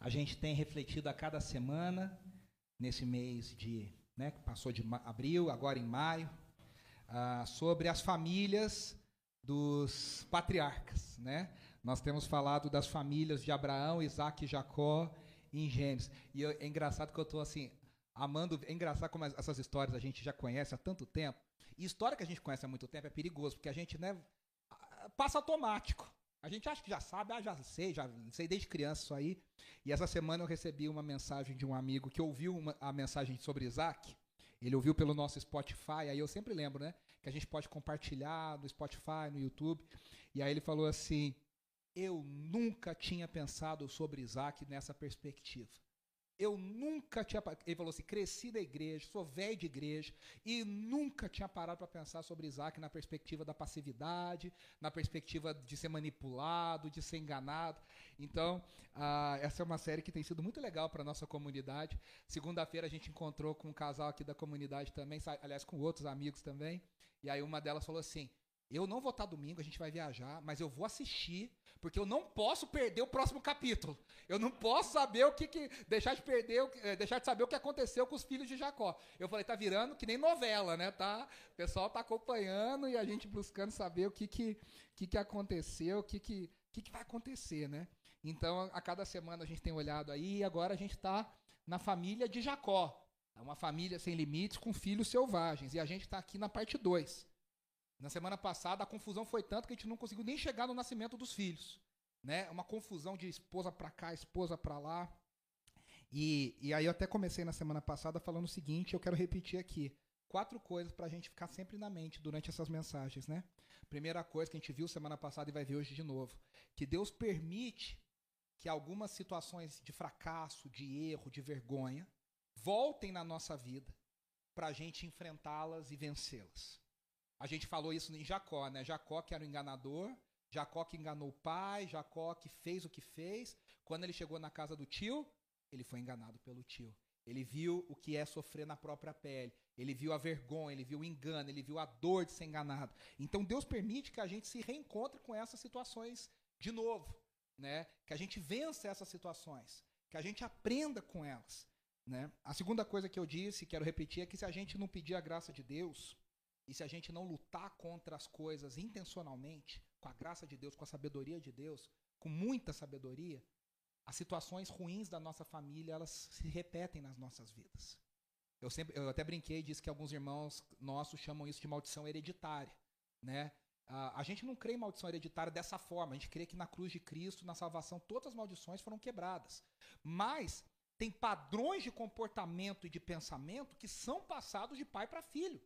A gente tem refletido a cada semana, nesse mês de, né, que passou de abril, agora em maio, uh, sobre as famílias dos patriarcas, né? Nós temos falado das famílias de Abraão, Isaac e Jacó em Gênesis. E eu, é engraçado que eu estou assim, amando. É engraçado como essas histórias a gente já conhece há tanto tempo. E história que a gente conhece há muito tempo é perigoso, porque a gente né, passa automático. A gente acha que já sabe, ah, já sei, já sei desde criança isso aí. E essa semana eu recebi uma mensagem de um amigo que ouviu uma, a mensagem sobre Isaac. Ele ouviu pelo nosso Spotify, aí eu sempre lembro, né? Que a gente pode compartilhar no Spotify, no YouTube. E aí ele falou assim: Eu nunca tinha pensado sobre Isaac nessa perspectiva. Eu nunca tinha. Ele falou assim: cresci da igreja, sou velho de igreja, e nunca tinha parado para pensar sobre Isaac na perspectiva da passividade, na perspectiva de ser manipulado, de ser enganado. Então, uh, essa é uma série que tem sido muito legal para nossa comunidade. Segunda-feira a gente encontrou com um casal aqui da comunidade também, aliás, com outros amigos também. E aí uma delas falou assim: eu não vou estar domingo, a gente vai viajar, mas eu vou assistir, porque eu não posso perder o próximo capítulo. Eu não posso saber o que, que deixar de perder, eh, deixar de saber o que aconteceu com os filhos de Jacó. Eu falei, tá virando que nem novela, né? Tá, o pessoal tá acompanhando e a gente buscando saber o que que, que, que aconteceu, o que que, que que vai acontecer, né? Então, a cada semana a gente tem olhado aí e agora a gente está na família de Jacó. É uma família sem limites com filhos selvagens. E a gente está aqui na parte 2. Na semana passada, a confusão foi tanto que a gente não conseguiu nem chegar no nascimento dos filhos. Né? Uma confusão de esposa para cá, esposa para lá. E, e aí eu até comecei na semana passada falando o seguinte, eu quero repetir aqui. Quatro coisas para a gente ficar sempre na mente durante essas mensagens, né? Primeira coisa que a gente viu semana passada e vai ver hoje de novo, que Deus permite que algumas situações de fracasso, de erro, de vergonha, voltem na nossa vida para a gente enfrentá-las e vencê-las. A gente falou isso em Jacó, né? Jacó que era o enganador, Jacó que enganou o pai, Jacó que fez o que fez. Quando ele chegou na casa do tio, ele foi enganado pelo tio. Ele viu o que é sofrer na própria pele. Ele viu a vergonha, ele viu o engano, ele viu a dor de ser enganado. Então Deus permite que a gente se reencontre com essas situações de novo, né? Que a gente vença essas situações, que a gente aprenda com elas, né? A segunda coisa que eu disse, quero repetir, é que se a gente não pedir a graça de Deus, e se a gente não lutar contra as coisas intencionalmente, com a graça de Deus, com a sabedoria de Deus, com muita sabedoria, as situações ruins da nossa família, elas se repetem nas nossas vidas. Eu sempre, eu até brinquei e disse que alguns irmãos nossos chamam isso de maldição hereditária, né? a gente não crê em maldição hereditária dessa forma. A gente crê que na cruz de Cristo, na salvação, todas as maldições foram quebradas. Mas tem padrões de comportamento e de pensamento que são passados de pai para filho.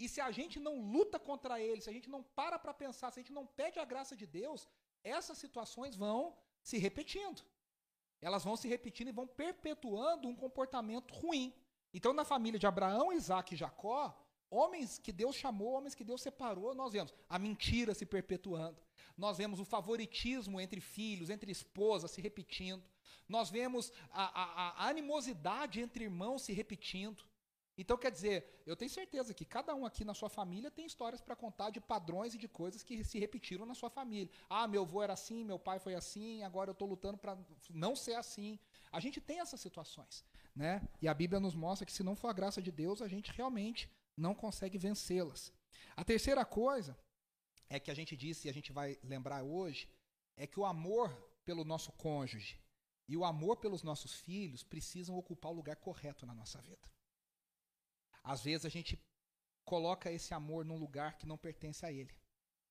E se a gente não luta contra ele, se a gente não para para pensar, se a gente não pede a graça de Deus, essas situações vão se repetindo. Elas vão se repetindo e vão perpetuando um comportamento ruim. Então, na família de Abraão, Isaac e Jacó, homens que Deus chamou, homens que Deus separou, nós vemos a mentira se perpetuando. Nós vemos o favoritismo entre filhos, entre esposas se repetindo. Nós vemos a, a, a animosidade entre irmãos se repetindo. Então, quer dizer, eu tenho certeza que cada um aqui na sua família tem histórias para contar de padrões e de coisas que se repetiram na sua família. Ah, meu avô era assim, meu pai foi assim, agora eu estou lutando para não ser assim. A gente tem essas situações. Né? E a Bíblia nos mostra que se não for a graça de Deus, a gente realmente não consegue vencê-las. A terceira coisa é que a gente disse e a gente vai lembrar hoje é que o amor pelo nosso cônjuge e o amor pelos nossos filhos precisam ocupar o lugar correto na nossa vida. Às vezes a gente coloca esse amor num lugar que não pertence a ele.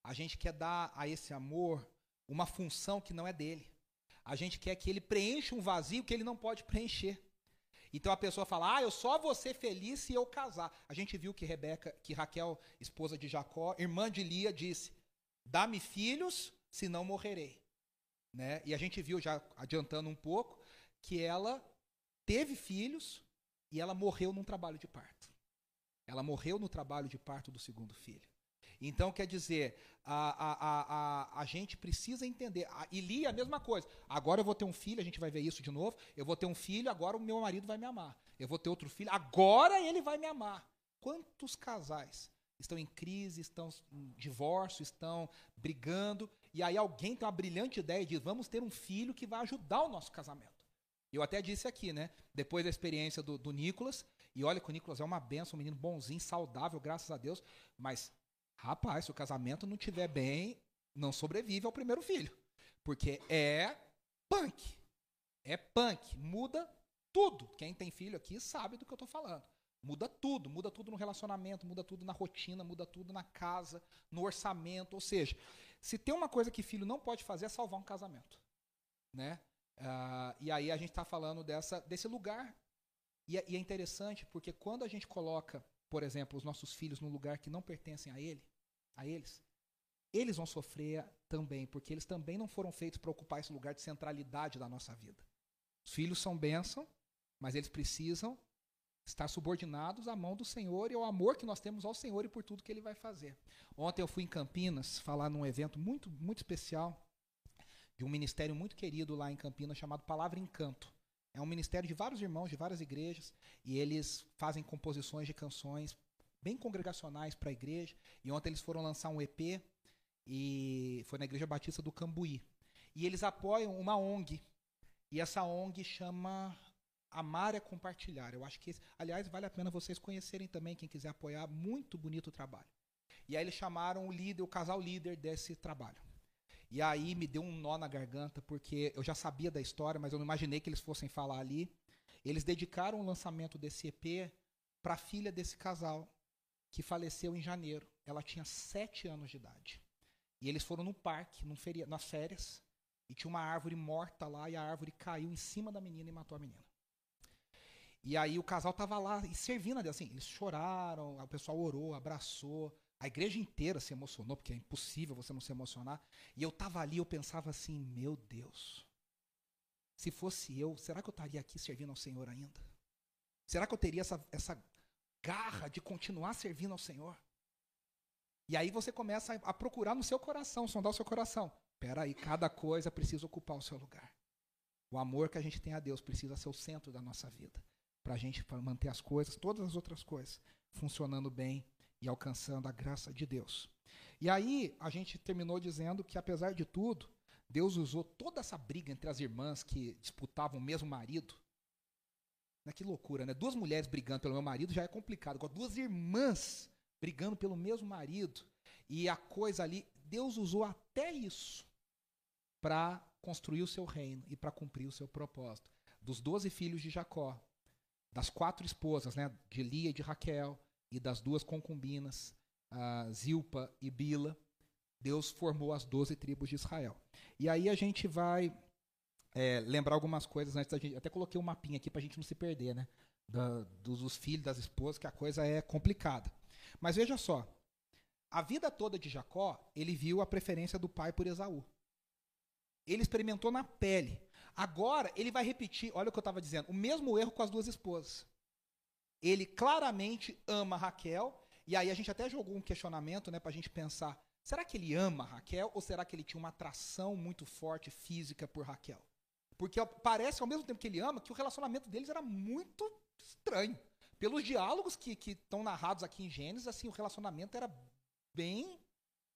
A gente quer dar a esse amor uma função que não é dele. A gente quer que ele preencha um vazio que ele não pode preencher. Então a pessoa fala: "Ah, eu só vou ser feliz se eu casar". A gente viu que Rebeca, que Raquel, esposa de Jacó, irmã de Lia, disse: "Dá-me filhos, senão morrerei". Né? E a gente viu já adiantando um pouco que ela teve filhos e ela morreu num trabalho de parto. Ela morreu no trabalho de parto do segundo filho. Então, quer dizer, a, a, a, a, gente precisa entender. A, e Lia, a mesma coisa. Agora eu vou ter um filho, a gente vai ver isso de novo. Eu vou ter um filho, agora o meu marido vai me amar. Eu vou ter outro filho, agora ele vai me amar. Quantos casais estão em crise, estão em divórcio, estão brigando, e aí alguém tem uma brilhante ideia de vamos ter um filho que vai ajudar o nosso casamento. Eu até disse aqui, né? Depois da experiência do, do Nicolas, e olha que o Nicolas é uma benção, um menino bonzinho, saudável, graças a Deus, mas, rapaz, se o casamento não tiver bem, não sobrevive ao primeiro filho. Porque é punk. É punk. Muda tudo. Quem tem filho aqui sabe do que eu estou falando. Muda tudo, muda tudo no relacionamento, muda tudo na rotina, muda tudo na casa, no orçamento. Ou seja, se tem uma coisa que filho não pode fazer é salvar um casamento. Né? Uh, e aí a gente está falando dessa, desse lugar. E é, e é interessante porque quando a gente coloca, por exemplo, os nossos filhos num lugar que não pertencem a ele, a eles, eles vão sofrer também, porque eles também não foram feitos para ocupar esse lugar de centralidade da nossa vida. Os filhos são bênção, mas eles precisam estar subordinados à mão do Senhor e ao amor que nós temos ao Senhor e por tudo que ele vai fazer. Ontem eu fui em Campinas falar num evento muito, muito especial de um ministério muito querido lá em Campinas chamado Palavra Encanto. É um ministério de vários irmãos de várias igrejas e eles fazem composições de canções bem congregacionais para a igreja. E ontem eles foram lançar um EP e foi na Igreja Batista do Cambuí. E eles apoiam uma ONG. E essa ONG chama Amar é Compartilhar. Eu acho que, aliás, vale a pena vocês conhecerem também, quem quiser apoiar. Muito bonito o trabalho. E aí eles chamaram o líder, o casal líder desse trabalho. E aí me deu um nó na garganta, porque eu já sabia da história, mas eu não imaginei que eles fossem falar ali. Eles dedicaram o lançamento desse EP para a filha desse casal, que faleceu em janeiro. Ela tinha sete anos de idade. E eles foram no parque, num feria, nas férias, e tinha uma árvore morta lá, e a árvore caiu em cima da menina e matou a menina. E aí o casal tava lá e servindo, assim, eles choraram, o pessoal orou, abraçou, a igreja inteira se emocionou, porque é impossível você não se emocionar. E eu tava ali, eu pensava assim, meu Deus, se fosse eu, será que eu estaria aqui servindo ao Senhor ainda? Será que eu teria essa, essa garra de continuar servindo ao Senhor? E aí você começa a procurar no seu coração, sondar o seu coração. Espera aí, cada coisa precisa ocupar o seu lugar. O amor que a gente tem a Deus precisa ser o centro da nossa vida. Para a gente manter as coisas, todas as outras coisas, funcionando bem e alcançando a graça de Deus. E aí a gente terminou dizendo que, apesar de tudo, Deus usou toda essa briga entre as irmãs que disputavam o mesmo marido. Né, que loucura, né? Duas mulheres brigando pelo meu marido já é complicado. Agora, duas irmãs brigando pelo mesmo marido. E a coisa ali, Deus usou até isso para construir o seu reino e para cumprir o seu propósito. Dos doze filhos de Jacó, das quatro esposas, né, de Lia e de Raquel, e das duas concubinas, Zilpa e Bila, Deus formou as doze tribos de Israel. E aí a gente vai é, lembrar algumas coisas antes da gente. Até coloquei um mapinha aqui para a gente não se perder, né? Da, dos, dos filhos, das esposas, que a coisa é complicada. Mas veja só, a vida toda de Jacó, ele viu a preferência do pai por Esaú. Ele experimentou na pele. Agora, ele vai repetir, olha o que eu estava dizendo, o mesmo erro com as duas esposas. Ele claramente ama Raquel, e aí a gente até jogou um questionamento né, para a gente pensar: será que ele ama Raquel ou será que ele tinha uma atração muito forte física por Raquel? Porque parece, ao mesmo tempo que ele ama, que o relacionamento deles era muito estranho pelos diálogos que estão narrados aqui em Gênesis, assim, o relacionamento era bem,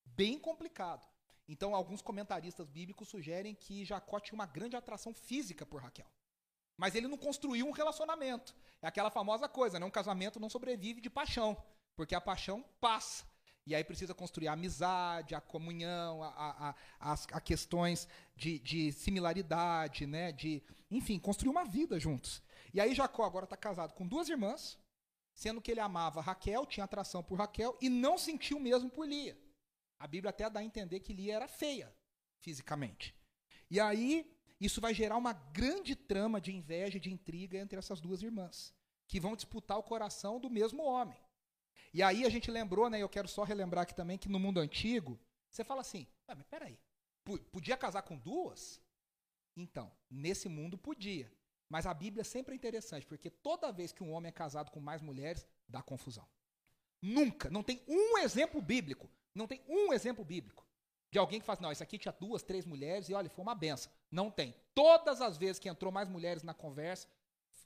bem complicado. Então, alguns comentaristas bíblicos sugerem que Jacó tinha uma grande atração física por Raquel. Mas ele não construiu um relacionamento. É aquela famosa coisa, né? Um casamento não sobrevive de paixão, porque a paixão passa. E aí precisa construir a amizade, a comunhão, a, a, a, a questões de, de, similaridade, né? De, enfim, construir uma vida juntos. E aí Jacó agora está casado com duas irmãs, sendo que ele amava Raquel, tinha atração por Raquel e não sentiu mesmo por Lia. A Bíblia até dá a entender que Lia era feia fisicamente. E aí isso vai gerar uma grande trama de inveja e de intriga entre essas duas irmãs, que vão disputar o coração do mesmo homem. E aí a gente lembrou, né, eu quero só relembrar aqui também que no mundo antigo, você fala assim, ah, mas peraí, podia casar com duas? Então, nesse mundo podia. Mas a Bíblia sempre é interessante, porque toda vez que um homem é casado com mais mulheres, dá confusão. Nunca, não tem um exemplo bíblico, não tem um exemplo bíblico de alguém que fala, assim, não, isso aqui tinha duas, três mulheres e olha, foi uma benção. Não tem. Todas as vezes que entrou mais mulheres na conversa,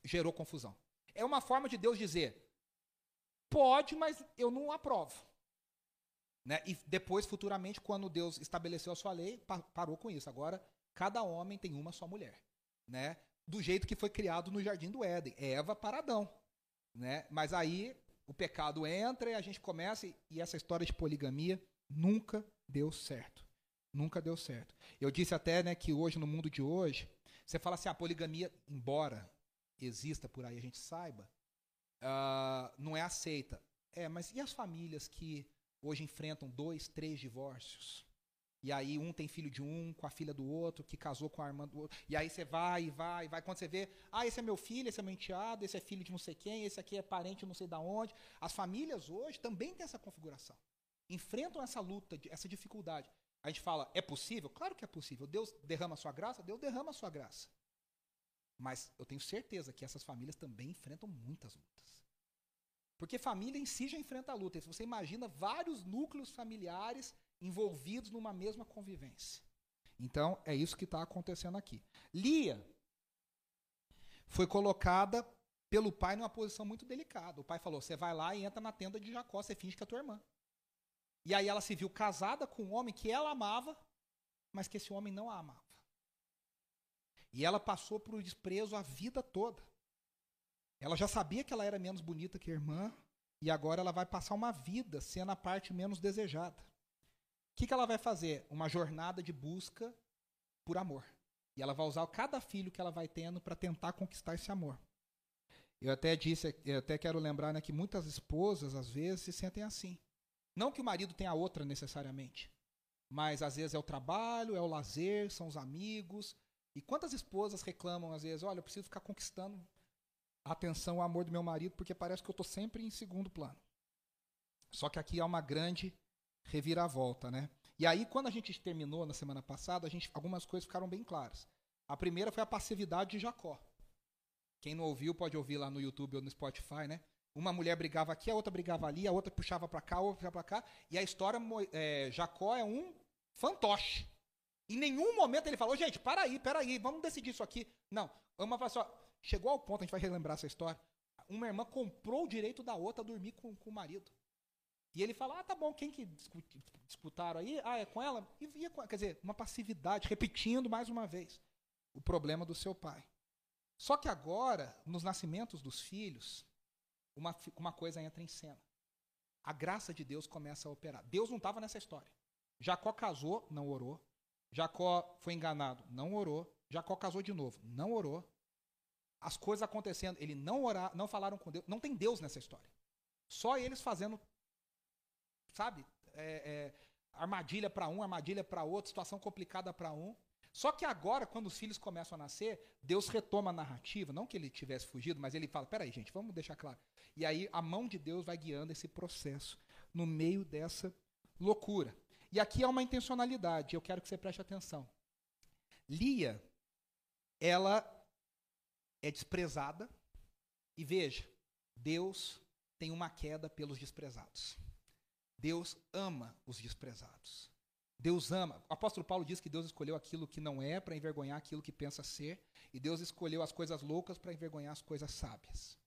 gerou confusão. É uma forma de Deus dizer, pode, mas eu não aprovo. Né? E depois, futuramente, quando Deus estabeleceu a sua lei, parou com isso. Agora, cada homem tem uma só mulher. Né? do jeito que foi criado no jardim do Éden, Eva para Adão, né? Mas aí o pecado entra e a gente começa e essa história de poligamia nunca deu certo. Nunca deu certo. Eu disse até, né, que hoje no mundo de hoje, você fala assim, a poligamia, embora exista por aí, a gente saiba, uh, não é aceita. É, mas e as famílias que hoje enfrentam dois, três divórcios? E aí um tem filho de um com a filha do outro, que casou com a irmã do outro. E aí você vai e vai e vai. Quando você vê, ah, esse é meu filho, esse é meu enteado, esse é filho de não sei quem, esse aqui é parente não sei da onde. As famílias hoje também têm essa configuração. Enfrentam essa luta, essa dificuldade. A gente fala, é possível? Claro que é possível. Deus derrama a sua graça? Deus derrama a sua graça. Mas eu tenho certeza que essas famílias também enfrentam muitas lutas. Porque família em si já enfrenta a luta. Você imagina vários núcleos familiares envolvidos numa mesma convivência. Então, é isso que está acontecendo aqui. Lia foi colocada pelo pai numa posição muito delicada. O pai falou: você vai lá e entra na tenda de Jacó, você finge que é tua irmã. E aí ela se viu casada com um homem que ela amava, mas que esse homem não a amava. E ela passou por desprezo a vida toda. Ela já sabia que ela era menos bonita que a irmã, e agora ela vai passar uma vida sendo a parte menos desejada que, que ela vai fazer? Uma jornada de busca por amor. E ela vai usar cada filho que ela vai tendo para tentar conquistar esse amor. Eu até disse, eu até quero lembrar né, que muitas esposas, às vezes, se sentem assim. Não que o marido tenha outra necessariamente, mas às vezes é o trabalho, é o lazer, são os amigos. E quantas esposas reclamam, às vezes, olha, eu preciso ficar conquistando a atenção, o amor do meu marido, porque parece que eu estou sempre em segundo plano. Só que aqui há uma grande reviravolta, né? E aí, quando a gente terminou na semana passada, a gente, algumas coisas ficaram bem claras. A primeira foi a passividade de Jacó. Quem não ouviu pode ouvir lá no YouTube ou no Spotify, né? Uma mulher brigava aqui, a outra brigava ali, a outra puxava para cá, a outra puxava para cá. E a história, é, Jacó é um fantoche. Em nenhum momento ele falou, gente, para aí, para aí, vamos decidir isso aqui. Não, uma pessoa chegou ao ponto, a gente vai relembrar essa história. Uma irmã comprou o direito da outra a dormir com, com o marido. E ele fala, ah, tá bom, quem que disputaram aí? Ah, é com ela? E via, quer dizer, uma passividade, repetindo mais uma vez o problema do seu pai. Só que agora, nos nascimentos dos filhos, uma, uma coisa entra em cena. A graça de Deus começa a operar. Deus não estava nessa história. Jacó casou, não orou. Jacó foi enganado, não orou. Jacó casou de novo, não orou. As coisas acontecendo, ele não orar, não falaram com Deus. Não tem Deus nessa história. Só eles fazendo sabe? É, é, armadilha para um, armadilha para outro, situação complicada para um. Só que agora, quando os filhos começam a nascer, Deus retoma a narrativa. Não que ele tivesse fugido, mas ele fala: peraí, gente, vamos deixar claro. E aí a mão de Deus vai guiando esse processo no meio dessa loucura. E aqui há uma intencionalidade, eu quero que você preste atenção. Lia, ela é desprezada, e veja, Deus tem uma queda pelos desprezados. Deus ama os desprezados. Deus ama. O apóstolo Paulo diz que Deus escolheu aquilo que não é para envergonhar aquilo que pensa ser, e Deus escolheu as coisas loucas para envergonhar as coisas sábias.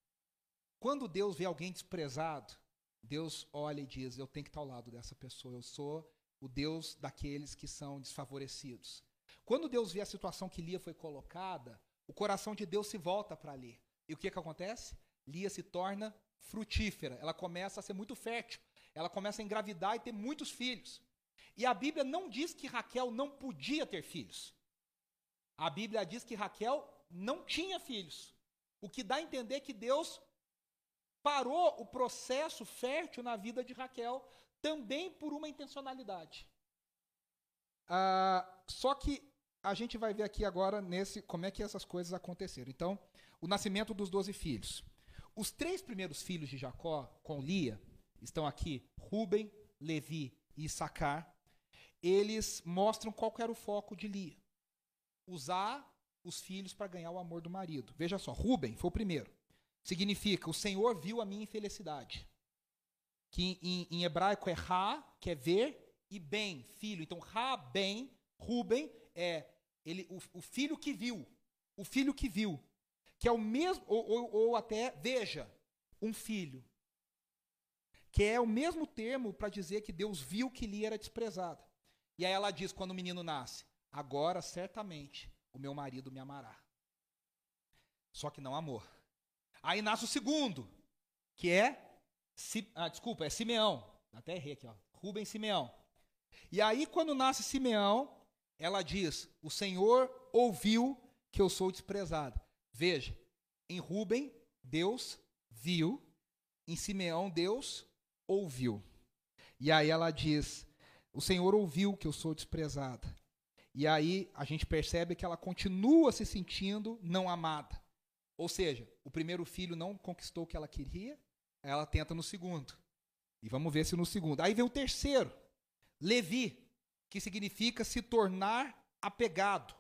Quando Deus vê alguém desprezado, Deus olha e diz: Eu tenho que estar ao lado dessa pessoa, eu sou o Deus daqueles que são desfavorecidos. Quando Deus vê a situação que Lia foi colocada, o coração de Deus se volta para Lia. E o que, que acontece? Lia se torna frutífera, ela começa a ser muito fértil, ela começa a engravidar e ter muitos filhos. E a Bíblia não diz que Raquel não podia ter filhos. A Bíblia diz que Raquel não tinha filhos. O que dá a entender que Deus parou o processo fértil na vida de Raquel também por uma intencionalidade. Ah, só que a gente vai ver aqui agora nesse como é que essas coisas aconteceram. Então, o nascimento dos doze filhos. Os três primeiros filhos de Jacó com Lia estão aqui Ruben, Levi e Issacar, eles mostram qual era o foco de Lia. Usar os filhos para ganhar o amor do marido. Veja só, Ruben foi o primeiro. Significa, o Senhor viu a minha infelicidade. Que em, em hebraico é Ra, que é ver, e Ben, filho. Então, Ra, Ben, Ruben é ele, o, o filho que viu. O filho que viu. Que é o mesmo, ou, ou, ou até, veja, um filho que é o mesmo termo para dizer que Deus viu que Lia era desprezada. E aí ela diz quando o menino nasce: Agora certamente o meu marido me amará. Só que não amor. Aí nasce o segundo, que é. Ah, desculpa, é Simeão. Até errei aqui, ó. Rubem Simeão. E aí, quando nasce Simeão, ela diz: O Senhor ouviu que eu sou desprezada. Veja, em Rubem, Deus viu, em Simeão, Deus ouviu. E aí ela diz: O Senhor ouviu que eu sou desprezada. E aí a gente percebe que ela continua se sentindo não amada. Ou seja, o primeiro filho não conquistou o que ela queria, ela tenta no segundo. E vamos ver se no segundo. Aí vem o terceiro, Levi, que significa se tornar apegado.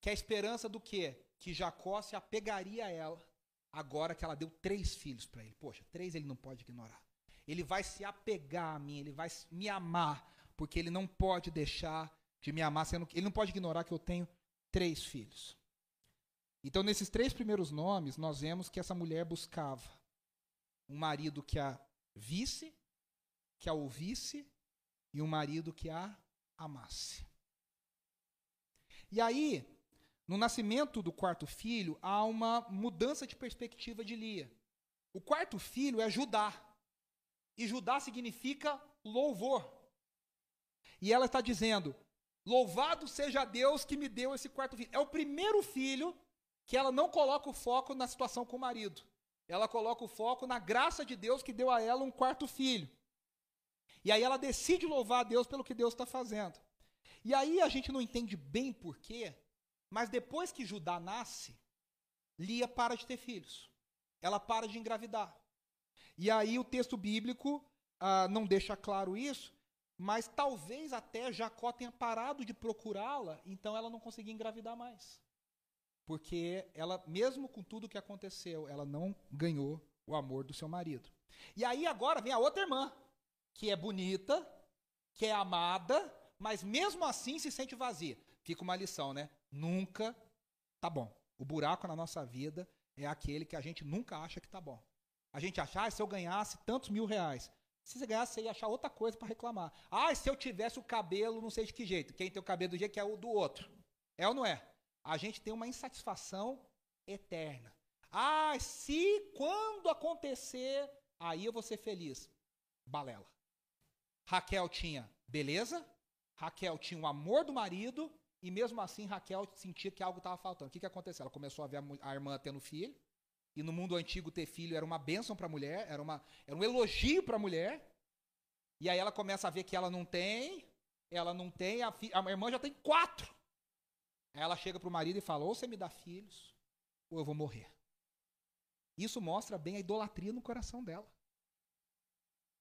Que é a esperança do quê? Que Jacó se apegaria a ela, agora que ela deu três filhos para ele. Poxa, três ele não pode ignorar. Ele vai se apegar a mim, ele vai me amar, porque ele não pode deixar de me amar, sendo que ele não pode ignorar que eu tenho três filhos. Então, nesses três primeiros nomes, nós vemos que essa mulher buscava um marido que a visse, que a ouvisse e um marido que a amasse. E aí, no nascimento do quarto filho, há uma mudança de perspectiva de Lia. O quarto filho é Judá. E Judá significa louvor. E ela está dizendo: Louvado seja Deus que me deu esse quarto filho. É o primeiro filho que ela não coloca o foco na situação com o marido. Ela coloca o foco na graça de Deus que deu a ela um quarto filho. E aí ela decide louvar a Deus pelo que Deus está fazendo. E aí a gente não entende bem porquê, mas depois que Judá nasce, Lia para de ter filhos. Ela para de engravidar. E aí o texto bíblico ah, não deixa claro isso, mas talvez até Jacó tenha parado de procurá-la, então ela não conseguia engravidar mais porque ela, mesmo com tudo que aconteceu, ela não ganhou o amor do seu marido. E aí agora vem a outra irmã, que é bonita, que é amada, mas mesmo assim se sente vazia. Fica uma lição, né? Nunca tá bom. O buraco na nossa vida é aquele que a gente nunca acha que tá bom. A gente acha, ah, se eu ganhasse tantos mil reais. Se você ganhasse, você ia achar outra coisa para reclamar. Ah, se eu tivesse o cabelo, não sei de que jeito. Quem tem o cabelo do jeito que é o do outro. É ou não é? a gente tem uma insatisfação eterna. Ah, se quando acontecer, aí eu vou ser feliz. Balela. Raquel tinha beleza, Raquel tinha o amor do marido, e mesmo assim Raquel sentia que algo estava faltando. O que, que aconteceu? Ela começou a ver a irmã tendo filho, e no mundo antigo ter filho era uma bênção para a mulher, era, uma, era um elogio para a mulher. E aí ela começa a ver que ela não tem, ela não tem, a, a irmã já tem quatro. Aí ela chega para o marido e fala: ou você me dá filhos, ou eu vou morrer. Isso mostra bem a idolatria no coração dela.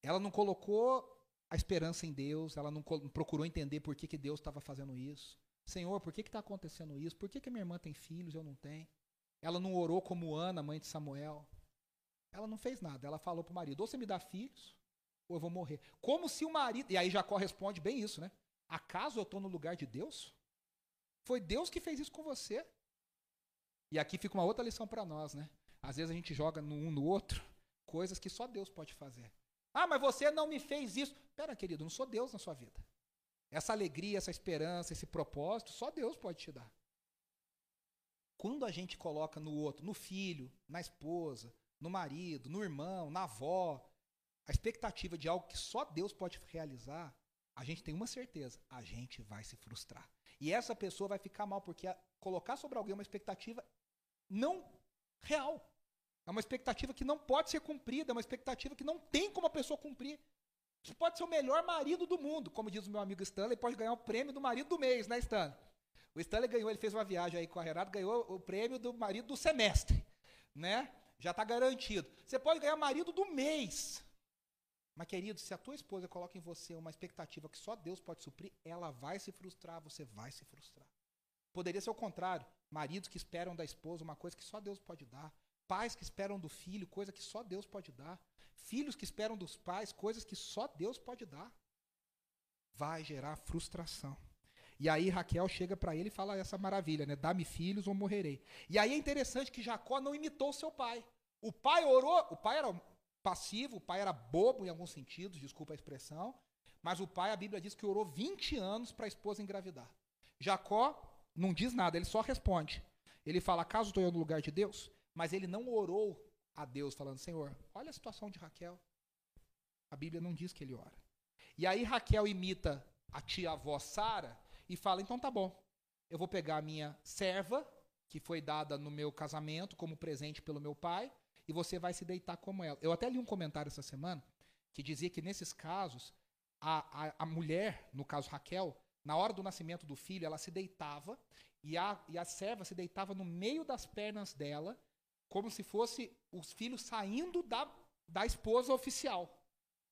Ela não colocou a esperança em Deus, ela não procurou entender por que, que Deus estava fazendo isso. Senhor, por que está acontecendo isso? Por que, que minha irmã tem filhos e eu não tenho? Ela não orou como Ana, mãe de Samuel. Ela não fez nada. Ela falou para o marido: ou você me dá filhos, ou eu vou morrer. Como se o marido. E aí Jacó responde bem isso, né? Acaso eu estou no lugar de Deus? Foi Deus que fez isso com você. E aqui fica uma outra lição para nós, né? Às vezes a gente joga no um no outro coisas que só Deus pode fazer. Ah, mas você não me fez isso. Pera, querido, não sou Deus na sua vida. Essa alegria, essa esperança, esse propósito, só Deus pode te dar. Quando a gente coloca no outro, no filho, na esposa, no marido, no irmão, na avó, a expectativa de algo que só Deus pode realizar, a gente tem uma certeza: a gente vai se frustrar. E essa pessoa vai ficar mal, porque colocar sobre alguém uma expectativa não real. É uma expectativa que não pode ser cumprida, é uma expectativa que não tem como a pessoa cumprir. Você pode ser o melhor marido do mundo, como diz o meu amigo Stanley, pode ganhar o prêmio do marido do mês, né, Stanley? O Stanley ganhou, ele fez uma viagem aí com a Renato, ganhou o prêmio do marido do semestre, né? Já está garantido. Você pode ganhar marido do mês. Mas, querido, se a tua esposa coloca em você uma expectativa que só Deus pode suprir, ela vai se frustrar, você vai se frustrar. Poderia ser o contrário. Maridos que esperam da esposa uma coisa que só Deus pode dar. Pais que esperam do filho coisa que só Deus pode dar. Filhos que esperam dos pais coisas que só Deus pode dar. Vai gerar frustração. E aí Raquel chega para ele e fala essa maravilha, né? Dá-me filhos ou morrerei. E aí é interessante que Jacó não imitou seu pai. O pai orou, o pai era passivo, o pai era bobo em alguns sentidos, desculpa a expressão, mas o pai, a Bíblia diz que orou 20 anos para a esposa engravidar. Jacó não diz nada, ele só responde. ele fala: Acaso estou eu no lugar de Deus? Mas ele não orou a Deus, falando: Senhor, olha a situação de Raquel. A Bíblia não diz que ele ora. E aí Raquel imita a tia-avó Sara e fala: Então tá bom, eu vou pegar a minha serva, que foi dada no meu casamento como presente pelo meu pai, e você vai se deitar como ela. Eu até li um comentário essa semana que dizia que nesses casos, a, a, a mulher, no caso Raquel, na hora do nascimento do filho, ela se deitava e a, e a serva se deitava no meio das pernas dela, como se fosse os filhos saindo da, da esposa oficial.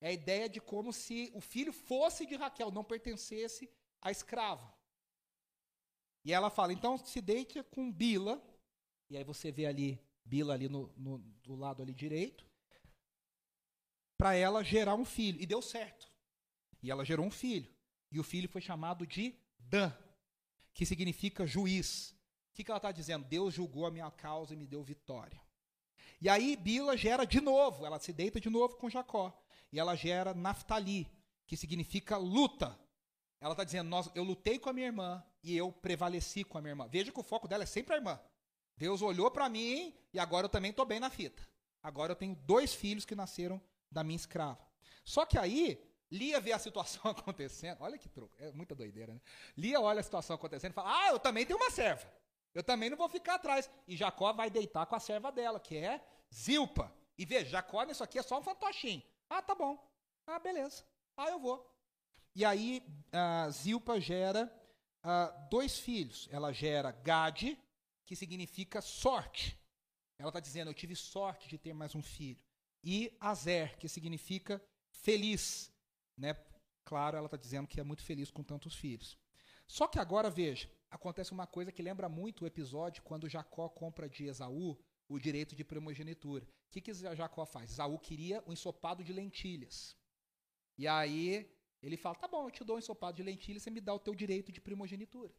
É a ideia de como se o filho fosse de Raquel, não pertencesse à escrava. E ela fala, então se deite com Bila, e aí você vê ali, Bila ali no, no do lado ali direito, para ela gerar um filho. E deu certo. E ela gerou um filho. E o filho foi chamado de Dan, que significa juiz. O que, que ela está dizendo? Deus julgou a minha causa e me deu vitória. E aí Bila gera de novo, ela se deita de novo com Jacó. E ela gera Naftali, que significa luta. Ela está dizendo, nós, eu lutei com a minha irmã e eu prevaleci com a minha irmã. Veja que o foco dela é sempre a irmã. Deus olhou para mim e agora eu também estou bem na fita. Agora eu tenho dois filhos que nasceram da minha escrava. Só que aí, Lia vê a situação acontecendo. Olha que troco, é muita doideira, né? Lia olha a situação acontecendo e fala: Ah, eu também tenho uma serva. Eu também não vou ficar atrás. E Jacó vai deitar com a serva dela, que é Zilpa. E veja, Jacó, nisso aqui é só um fantochinho. Ah, tá bom. Ah, beleza. Ah, eu vou. E aí, uh, Zilpa gera uh, dois filhos. Ela gera Gade, que significa sorte. Ela está dizendo: Eu tive sorte de ter mais um filho. E Azer, que significa feliz. Né? Claro, ela está dizendo que é muito feliz com tantos filhos. Só que agora, veja, acontece uma coisa que lembra muito o episódio quando Jacó compra de Esaú o direito de primogenitura. O que, que Jacó faz? Esaú queria um ensopado de lentilhas. E aí ele fala: tá bom, eu te dou um ensopado de lentilhas, você me dá o teu direito de primogenitura.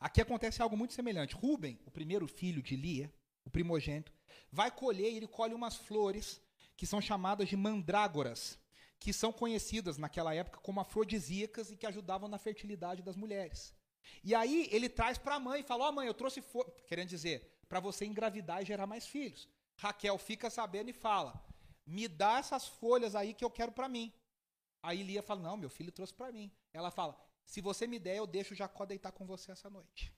Aqui acontece algo muito semelhante. Rubem, o primeiro filho de Lia, o primogênito, vai colher e ele colhe umas flores que são chamadas de mandrágoras que são conhecidas naquela época como afrodisíacas e que ajudavam na fertilidade das mulheres. E aí ele traz para a mãe e fala: Ó, oh, mãe, eu trouxe flor, querendo dizer, para você engravidar e gerar mais filhos. Raquel fica sabendo e fala: Me dá essas folhas aí que eu quero para mim. Aí Lia fala: Não, meu filho trouxe para mim. Ela fala: Se você me der, eu deixo Jacó deitar com você essa noite.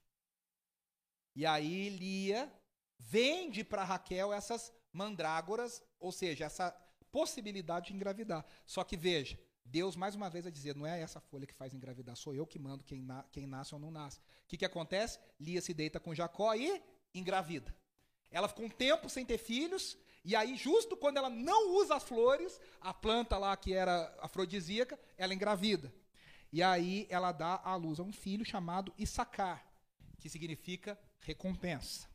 E aí Lia vende para Raquel essas mandrágoras, ou seja, essa possibilidade de engravidar. Só que veja, Deus mais uma vez vai dizer, não é essa folha que faz engravidar, sou eu que mando quem, na, quem nasce ou não nasce. O que, que acontece? Lia se deita com Jacó e engravida. Ela ficou um tempo sem ter filhos, e aí, justo quando ela não usa as flores, a planta lá que era afrodisíaca, ela engravida. E aí ela dá à luz a um filho chamado Issacar, que significa recompensa.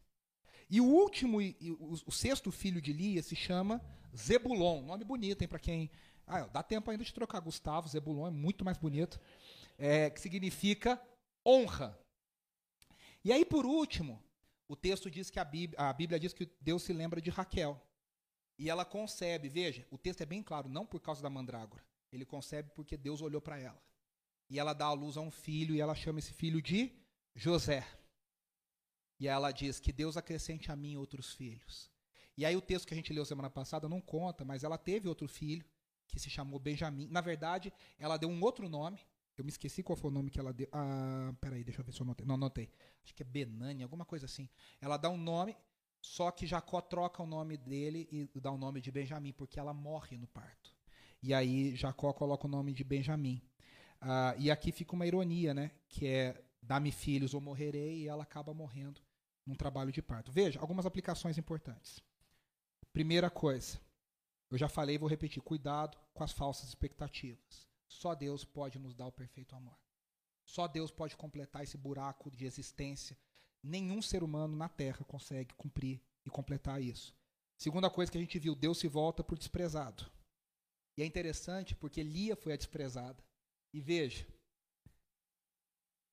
E o último, o, sexto filho de Lia se chama Zebulon, nome bonito, hein, para quem. Ah, dá tempo ainda de trocar Gustavo, Zebulon é muito mais bonito. É, que significa honra. E aí, por último, o texto diz que a Bíblia, a Bíblia diz que Deus se lembra de Raquel. E ela concebe, veja, o texto é bem claro, não por causa da mandrágora. Ele concebe porque Deus olhou para ela. E ela dá à luz a um filho e ela chama esse filho de José. E ela diz que Deus acrescente a mim outros filhos. E aí o texto que a gente leu semana passada não conta, mas ela teve outro filho que se chamou Benjamim. Na verdade, ela deu um outro nome. Eu me esqueci qual foi o nome que ela deu. Ah, peraí, deixa eu ver se eu notei. Não, notei. Acho que é Benani, alguma coisa assim. Ela dá um nome, só que Jacó troca o nome dele e dá o nome de Benjamim, porque ela morre no parto. E aí Jacó coloca o nome de Benjamim. Ah, e aqui fica uma ironia, né? Que é dá-me filhos ou morrerei, e ela acaba morrendo num trabalho de parto. Veja, algumas aplicações importantes. Primeira coisa, eu já falei e vou repetir: cuidado com as falsas expectativas. Só Deus pode nos dar o perfeito amor. Só Deus pode completar esse buraco de existência. Nenhum ser humano na Terra consegue cumprir e completar isso. Segunda coisa que a gente viu: Deus se volta por desprezado. E é interessante porque Lia foi a desprezada. E veja,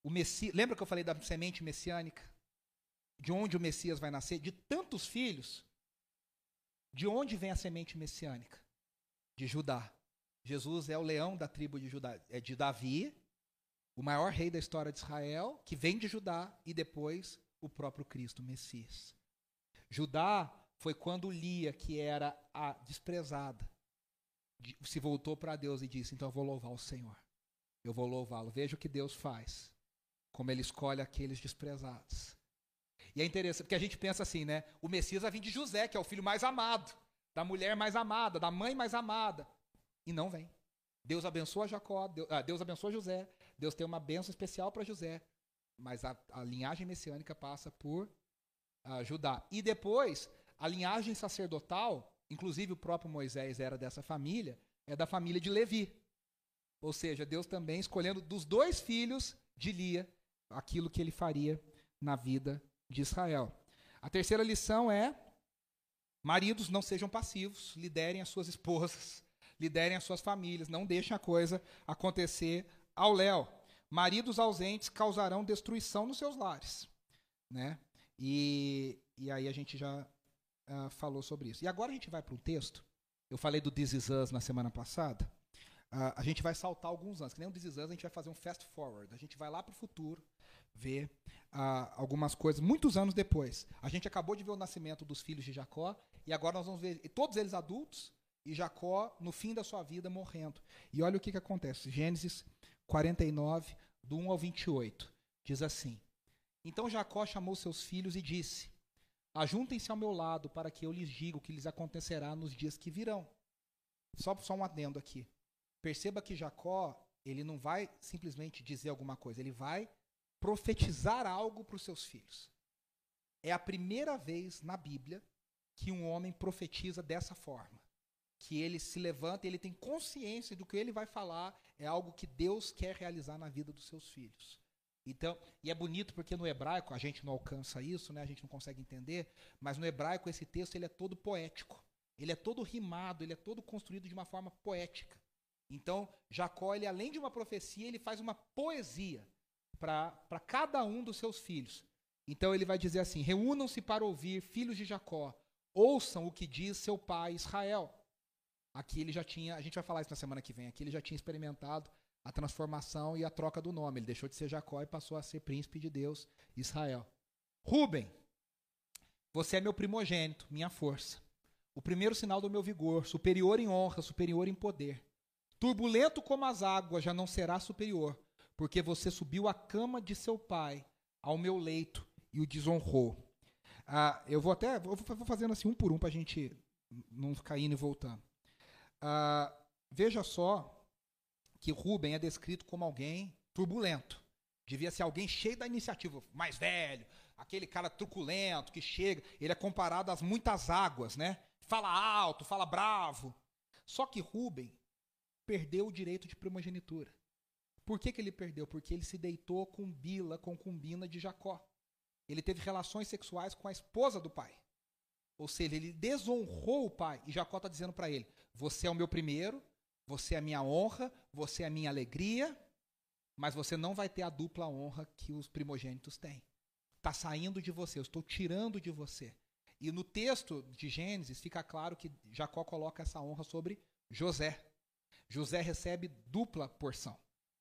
o Messi, lembra que eu falei da semente messiânica? De onde o Messias vai nascer? De tantos filhos, de onde vem a semente messiânica? De Judá. Jesus é o leão da tribo de Judá, é de Davi, o maior rei da história de Israel, que vem de Judá e depois o próprio Cristo, o Messias. Judá foi quando Lia, que era a desprezada, se voltou para Deus e disse: Então eu vou louvar o Senhor. Eu vou louvá-lo. Veja o que Deus faz. Como ele escolhe aqueles desprezados. E é interessante, porque a gente pensa assim, né? O Messias vir de José, que é o filho mais amado, da mulher mais amada, da mãe mais amada. E não vem. Deus abençoa Jacó, Deus, ah, Deus abençoa José, Deus tem uma bênção especial para José. Mas a, a, linhagem messiânica passa por uh, Judá. E depois, a linhagem sacerdotal, inclusive o próprio Moisés era dessa família, é da família de Levi. Ou seja, Deus também escolhendo dos dois filhos de Lia aquilo que ele faria na vida de Israel. A terceira lição é: maridos não sejam passivos, liderem as suas esposas, liderem as suas famílias, não deixem a coisa acontecer ao léu. Maridos ausentes causarão destruição nos seus lares, né? E, e aí a gente já uh, falou sobre isso. E agora a gente vai para um texto. Eu falei do This Is Us na semana passada. Uh, a gente vai saltar alguns anos. Que nem o This Is Us, a gente vai fazer um fast forward. A gente vai lá para o futuro ver ah, algumas coisas muitos anos depois. A gente acabou de ver o nascimento dos filhos de Jacó e agora nós vamos ver todos eles adultos e Jacó no fim da sua vida morrendo. E olha o que, que acontece. Gênesis 49, do 1 ao 28. Diz assim: Então Jacó chamou seus filhos e disse: Ajuntem-se ao meu lado para que eu lhes diga o que lhes acontecerá nos dias que virão. Só, só um adendo aqui. Perceba que Jacó, ele não vai simplesmente dizer alguma coisa, ele vai profetizar algo para os seus filhos. É a primeira vez na Bíblia que um homem profetiza dessa forma. Que ele se levanta, ele tem consciência do que ele vai falar, é algo que Deus quer realizar na vida dos seus filhos. Então, e é bonito porque no hebraico a gente não alcança isso, né? A gente não consegue entender, mas no hebraico esse texto ele é todo poético. Ele é todo rimado, ele é todo construído de uma forma poética. Então, Jacó, ele além de uma profecia, ele faz uma poesia para cada um dos seus filhos. Então ele vai dizer assim: reúnam-se para ouvir, filhos de Jacó, ouçam o que diz seu pai Israel. Aqui ele já tinha, a gente vai falar isso na semana que vem, aqui ele já tinha experimentado a transformação e a troca do nome. Ele deixou de ser Jacó e passou a ser príncipe de Deus, Israel. Ruben, você é meu primogênito, minha força. O primeiro sinal do meu vigor, superior em honra, superior em poder. Turbulento como as águas, já não será superior porque você subiu à cama de seu pai, ao meu leito, e o desonrou. Ah, eu vou até, vou, fazendo assim um por um para a gente não ficar indo e voltando. Ah, veja só que Rubem é descrito como alguém turbulento. Devia ser alguém cheio da iniciativa, mais velho, aquele cara truculento que chega. Ele é comparado às muitas águas, né? Fala alto, fala bravo. Só que Rubem perdeu o direito de primogenitura. Por que, que ele perdeu? Porque ele se deitou com Bila, concubina de Jacó. Ele teve relações sexuais com a esposa do pai. Ou seja, ele desonrou o pai. E Jacó está dizendo para ele: Você é o meu primeiro, você é a minha honra, você é a minha alegria, mas você não vai ter a dupla honra que os primogênitos têm. Está saindo de você, eu estou tirando de você. E no texto de Gênesis fica claro que Jacó coloca essa honra sobre José. José recebe dupla porção.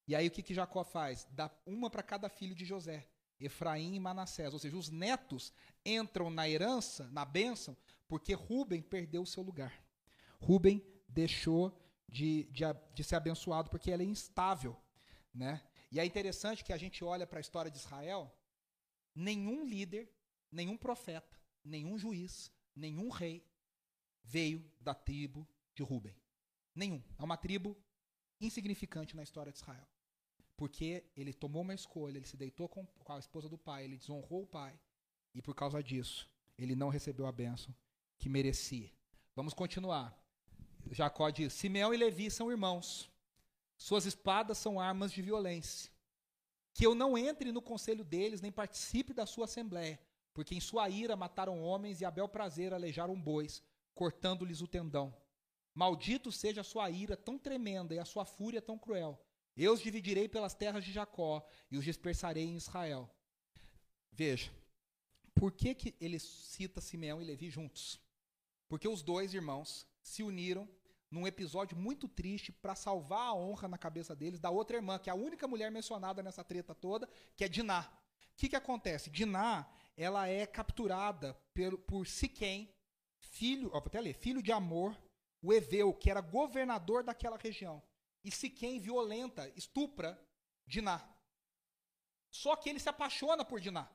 E aí o que, que Jacó faz? Dá uma para cada filho de José, Efraim e Manassés. Ou seja, os netos entram na herança, na bênção, porque Rubem perdeu o seu lugar. Rubem deixou de, de, de ser abençoado porque ele é instável. Né? E é interessante que a gente olha para a história de Israel, nenhum líder, nenhum profeta, nenhum juiz, nenhum rei veio da tribo de Rubem. Nenhum. É uma tribo insignificante na história de Israel. Porque ele tomou uma escolha, ele se deitou com, com a esposa do pai, ele desonrou o pai. E por causa disso, ele não recebeu a bênção que merecia. Vamos continuar. Jacó diz: Simeão e Levi são irmãos. Suas espadas são armas de violência. Que eu não entre no conselho deles, nem participe da sua assembléia, porque em sua ira mataram homens e a bel prazer alejaram bois, cortando-lhes o tendão. Maldito seja a sua ira tão tremenda e a sua fúria tão cruel, eu os dividirei pelas terras de Jacó e os dispersarei em Israel. Veja, por que, que ele cita Simeão e Levi juntos? Porque os dois irmãos se uniram num episódio muito triste para salvar a honra na cabeça deles da outra irmã, que é a única mulher mencionada nessa treta toda, que é Diná. O que, que acontece? Diná, ela é capturada por, por Siquém, filho, ó, vou até ler, filho de Amor, o Eveu, que era governador daquela região. E Siquém violenta, estupra Diná. Só que ele se apaixona por Diná.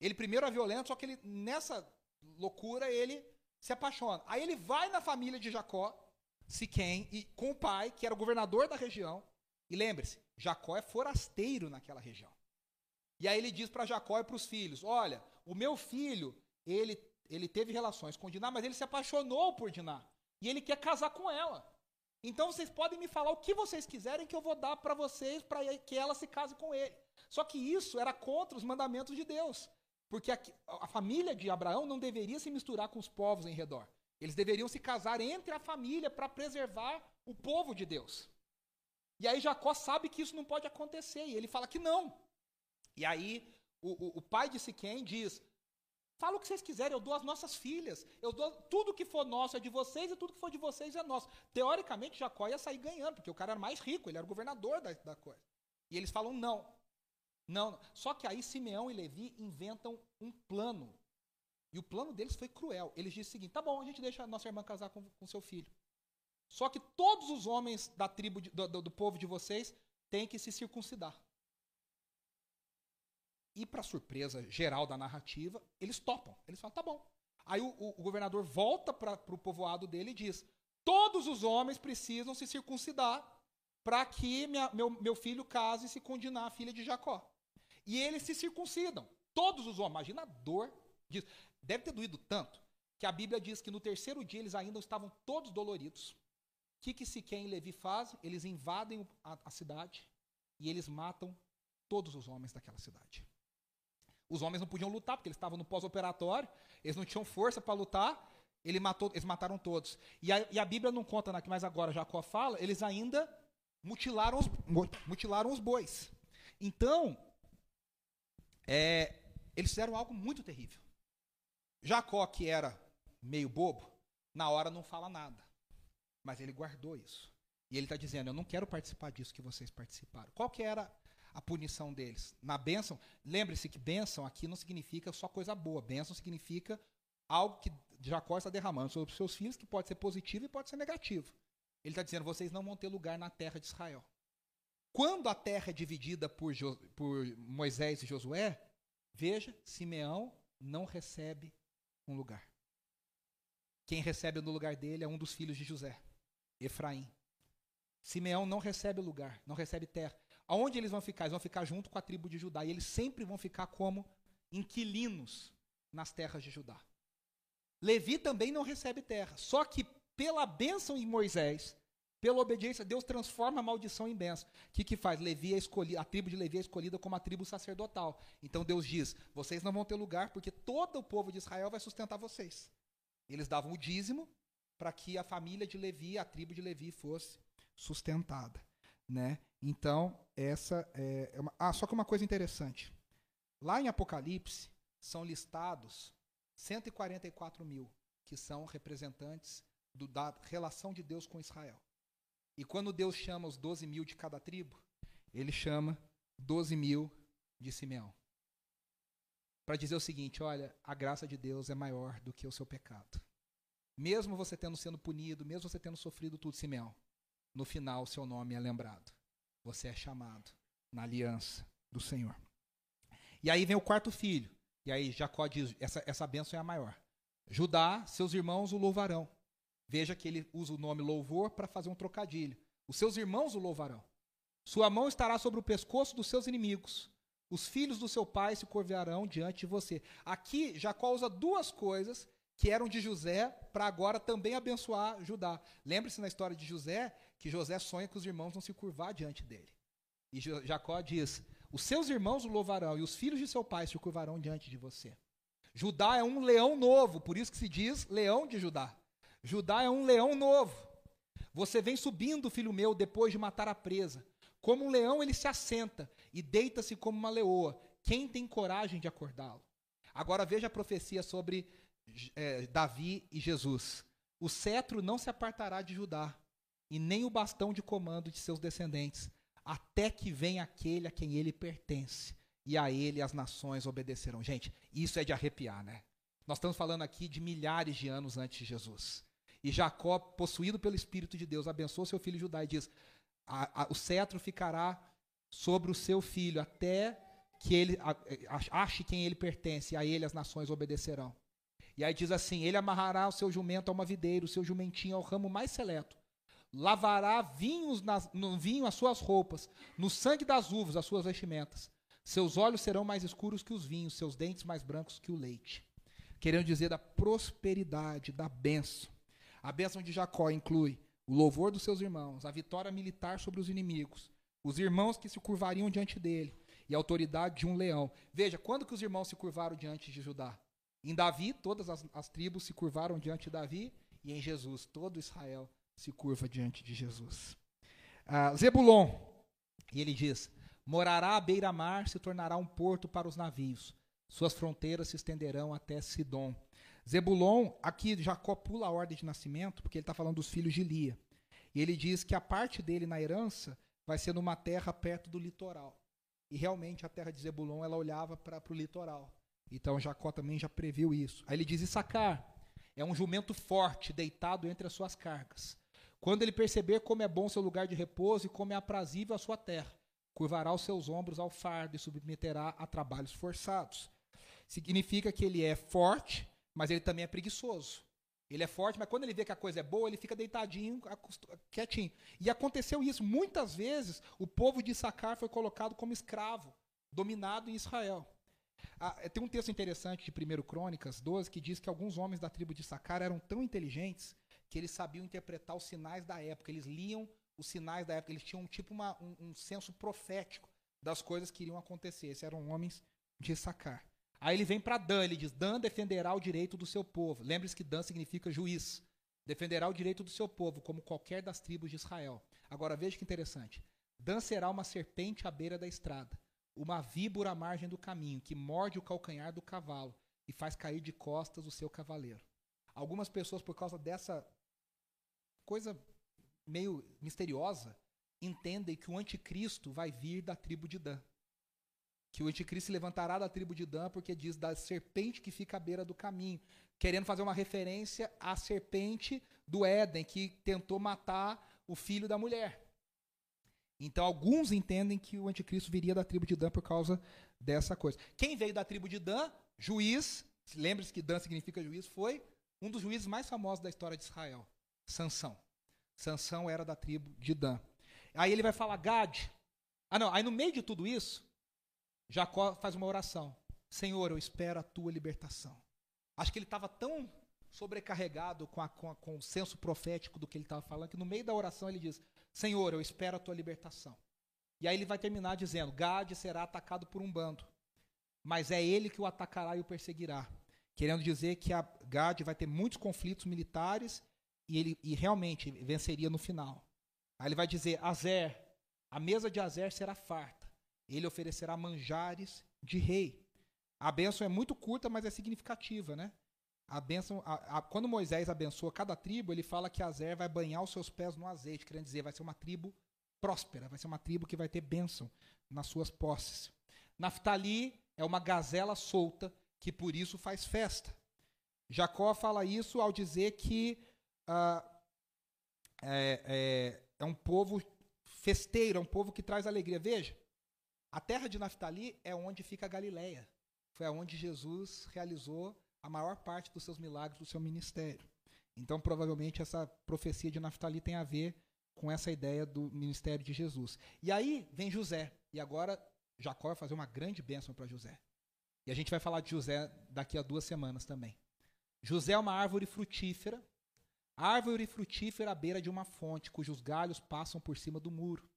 Ele primeiro é violento, só que ele nessa loucura ele se apaixona. Aí ele vai na família de Jacó, Siquém, e com o pai, que era o governador da região. E lembre-se, Jacó é forasteiro naquela região. E aí ele diz para Jacó e para os filhos: Olha, o meu filho, ele, ele teve relações com Diná, mas ele se apaixonou por Diná. E ele quer casar com ela. Então vocês podem me falar o que vocês quiserem que eu vou dar para vocês para que ela se case com ele. Só que isso era contra os mandamentos de Deus. Porque a, a, família de Abraão não deveria se misturar com os povos em redor. Eles deveriam se casar entre a família para preservar o povo de Deus. E aí Jacó sabe que isso não pode acontecer, e ele fala que não. E aí o, o, o pai de Siquém diz: Fala o que vocês quiserem, eu dou as nossas filhas. Eu dou tudo que for nosso é de vocês e tudo que for de vocês é nosso. Teoricamente, Jacó ia sair ganhando, porque o cara era mais rico, ele era o governador da, da coisa. E eles falam não. Não, só que aí Simeão e Levi inventam um plano. E o plano deles foi cruel. Eles dizem o seguinte: tá bom, a gente deixa a nossa irmã casar com, com seu filho. Só que todos os homens da tribo de, do, do, povo de vocês têm que se circuncidar. E, para surpresa geral da narrativa, eles topam. Eles falam, tá bom. Aí o, o, o governador volta para o povoado dele e diz: todos os homens precisam se circuncidar para que minha, meu, meu filho case e se condenar a filha de Jacó. E eles se circuncidam. Todos os homens. Imagina a dor disso. Deve ter doído tanto que a Bíblia diz que no terceiro dia eles ainda estavam todos doloridos. O que, que Siquém e Levi fazem? Eles invadem a, a cidade e eles matam todos os homens daquela cidade. Os homens não podiam lutar, porque eles estavam no pós-operatório, eles não tinham força para lutar, ele matou, eles mataram todos. E a, e a Bíblia não conta, né, mas agora Jacó fala, eles ainda mutilaram os, mutilaram os bois. Então, é, eles fizeram algo muito terrível. Jacó, que era meio bobo, na hora não fala nada. Mas ele guardou isso. E ele está dizendo: Eu não quero participar disso que vocês participaram. Qual que era a punição deles? Na bênção, lembre-se que bênção aqui não significa só coisa boa. Bênção significa algo que Jacó está derramando sobre os seus filhos, que pode ser positivo e pode ser negativo. Ele está dizendo: Vocês não vão ter lugar na terra de Israel. Quando a terra é dividida por, jo, por Moisés e Josué, veja, Simeão não recebe um lugar. Quem recebe no lugar dele é um dos filhos de José, Efraim. Simeão não recebe lugar, não recebe terra. Aonde eles vão ficar? Eles vão ficar junto com a tribo de Judá. E eles sempre vão ficar como inquilinos nas terras de Judá. Levi também não recebe terra. Só que pela bênção em Moisés, pela obediência, Deus transforma a maldição em bênção. O que, que faz? Levi é escolhida, a tribo de Levi é escolhida como a tribo sacerdotal. Então Deus diz: vocês não vão ter lugar, porque todo o povo de Israel vai sustentar vocês. Eles davam o dízimo para que a família de Levi, a tribo de Levi, fosse sustentada. Né? Então, essa é, é uma. Ah, só que uma coisa interessante. Lá em Apocalipse, são listados 144 mil, que são representantes do, da relação de Deus com Israel. E quando Deus chama os 12 mil de cada tribo, ele chama 12 mil de Simeão. Para dizer o seguinte: olha, a graça de Deus é maior do que o seu pecado. Mesmo você tendo sendo punido, mesmo você tendo sofrido tudo, Simeão, no final seu nome é lembrado. Você é chamado na aliança do Senhor. E aí vem o quarto filho. E aí Jacó diz: essa, essa bênção é a maior. Judá, seus irmãos o louvarão. Veja que ele usa o nome louvor para fazer um trocadilho. Os seus irmãos o louvarão. Sua mão estará sobre o pescoço dos seus inimigos. Os filhos do seu pai se curvarão diante de você. Aqui, Jacó usa duas coisas que eram de José para agora também abençoar Judá. Lembre-se na história de José que José sonha que os irmãos vão se curvar diante dele. E Jacó diz: Os seus irmãos o louvarão e os filhos de seu pai se curvarão diante de você. Judá é um leão novo, por isso que se diz leão de Judá. Judá é um leão novo. Você vem subindo, filho meu, depois de matar a presa. Como um leão, ele se assenta e deita-se como uma leoa. Quem tem coragem de acordá-lo? Agora veja a profecia sobre é, Davi e Jesus. O cetro não se apartará de Judá, e nem o bastão de comando de seus descendentes, até que venha aquele a quem ele pertence, e a ele as nações obedecerão. Gente, isso é de arrepiar, né? Nós estamos falando aqui de milhares de anos antes de Jesus. E Jacó, possuído pelo Espírito de Deus, abençoa seu filho Judá e diz: a, a, o cetro ficará sobre o seu filho até que ele ache quem ele pertence, e a ele as nações obedecerão. E aí diz assim: ele amarrará o seu jumento a uma videira, o seu jumentinho ao ramo mais seleto. Lavará vinhos nas, no vinho as suas roupas, no sangue das uvas as suas vestimentas. Seus olhos serão mais escuros que os vinhos, seus dentes mais brancos que o leite. Querendo dizer da prosperidade, da bênção. A bênção de Jacó inclui o louvor dos seus irmãos, a vitória militar sobre os inimigos, os irmãos que se curvariam diante dele e a autoridade de um leão. Veja, quando que os irmãos se curvaram diante de Judá? Em Davi, todas as, as tribos se curvaram diante de Davi, e em Jesus, todo Israel se curva diante de Jesus. Ah, Zebulon, e ele diz: morará à beira-mar, se tornará um porto para os navios. Suas fronteiras se estenderão até Sidom. Zebulon, aqui Jacó pula a ordem de nascimento, porque ele está falando dos filhos de Lia. E ele diz que a parte dele na herança vai ser numa terra perto do litoral. E realmente a terra de Zebulon, ela olhava para o litoral. Então Jacó também já previu isso. Aí ele diz: Issacar é um jumento forte, deitado entre as suas cargas. Quando ele perceber como é bom seu lugar de repouso e como é aprazível a sua terra, curvará os seus ombros ao fardo e submeterá a trabalhos forçados. Significa que ele é forte, mas ele também é preguiçoso. Ele é forte, mas quando ele vê que a coisa é boa, ele fica deitadinho, quietinho. E aconteceu isso. Muitas vezes, o povo de Issacar foi colocado como escravo, dominado em Israel. Ah, tem um texto interessante de 1 Crônicas 12 que diz que alguns homens da tribo de Issacar eram tão inteligentes que eles sabiam interpretar os sinais da época. Eles liam os sinais da época. Eles tinham tipo uma, um, um senso profético das coisas que iriam acontecer. Esses eram homens de Issacar. Aí ele vem para Dan, ele diz: Dan defenderá o direito do seu povo. Lembre-se que Dan significa juiz. Defenderá o direito do seu povo, como qualquer das tribos de Israel. Agora veja que interessante. Dan será uma serpente à beira da estrada, uma víbora à margem do caminho, que morde o calcanhar do cavalo e faz cair de costas o seu cavaleiro. Algumas pessoas, por causa dessa coisa meio misteriosa, entendem que o anticristo vai vir da tribo de Dan que o anticristo se levantará da tribo de Dan, porque diz da serpente que fica à beira do caminho, querendo fazer uma referência à serpente do Éden, que tentou matar o filho da mulher. Então, alguns entendem que o anticristo viria da tribo de Dan por causa dessa coisa. Quem veio da tribo de Dan? Juiz, lembre-se que Dan significa juiz, foi um dos juízes mais famosos da história de Israel, Sansão. Sansão era da tribo de Dan. Aí ele vai falar Gad. Ah, não, aí no meio de tudo isso, Jacó faz uma oração. Senhor, eu espero a tua libertação. Acho que ele estava tão sobrecarregado com, a, com, a, com, o senso profético do que ele estava falando, que no meio da oração ele diz: Senhor, eu espero a tua libertação. E aí ele vai terminar dizendo: Gade será atacado por um bando, mas é ele que o atacará e o perseguirá. Querendo dizer que a Gade vai ter muitos conflitos militares e ele e realmente venceria no final. Aí ele vai dizer: Azer, a mesa de Azer será farta ele oferecerá manjares de rei. A bênção é muito curta, mas é significativa, né? A bênção, a, a, quando Moisés abençoa cada tribo, ele fala que Azer vai banhar os seus pés no azeite, querendo dizer, vai ser uma tribo próspera, vai ser uma tribo que vai ter bênção nas suas posses. Naftali é uma gazela solta que por isso faz festa. Jacó fala isso ao dizer que uh, é, é, é um povo festeiro, é um povo que traz alegria. Veja, a terra de Naftali é onde fica a Galileia. Foi aonde Jesus realizou a maior parte dos seus milagres do seu ministério. Então, provavelmente, essa profecia de Naftali tem a ver com essa ideia do ministério de Jesus. E aí vem José. E agora Jacó vai fazer uma grande bênção para José. E a gente vai falar de José daqui a duas semanas também. José é uma árvore frutífera, árvore frutífera à beira de uma fonte, cujos galhos passam por cima do muro.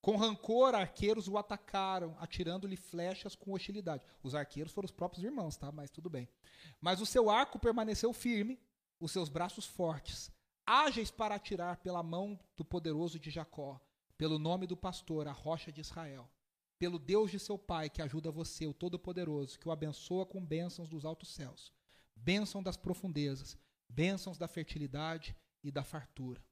Com rancor, arqueiros o atacaram, atirando-lhe flechas com hostilidade. Os arqueiros foram os próprios irmãos, tá? Mas tudo bem. Mas o seu arco permaneceu firme, os seus braços fortes, ágeis para atirar pela mão do poderoso de Jacó, pelo nome do pastor, a rocha de Israel, pelo Deus de seu pai que ajuda você, o Todo-Poderoso, que o abençoa com bênçãos dos altos céus, bênção das profundezas, bênçãos da fertilidade e da fartura.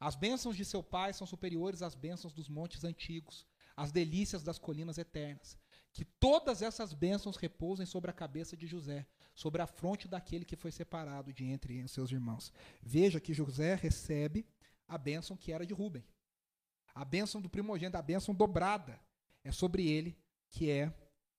As bênçãos de seu pai são superiores às bênçãos dos montes antigos, às delícias das colinas eternas. que todas essas bênçãos repousem sobre a cabeça de José, sobre a fronte daquele que foi separado de entre os seus irmãos. Veja que José recebe a bênção que era de Rubem. A bênção do primogênito, a bênção dobrada. É sobre ele que é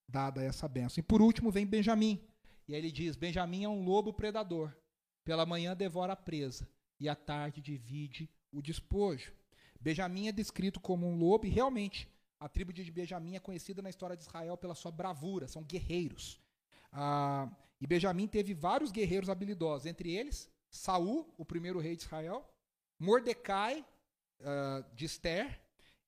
dada essa bênção. E por último vem Benjamim. E aí ele diz: Benjamim é um lobo predador. Pela manhã devora a presa, e à tarde divide o despojo. Benjamim é descrito como um lobo, e realmente a tribo de Benjamim é conhecida na história de Israel pela sua bravura, são guerreiros. Ah, e Benjamim teve vários guerreiros habilidosos, entre eles Saul, o primeiro rei de Israel, Mordecai, uh, de Esther,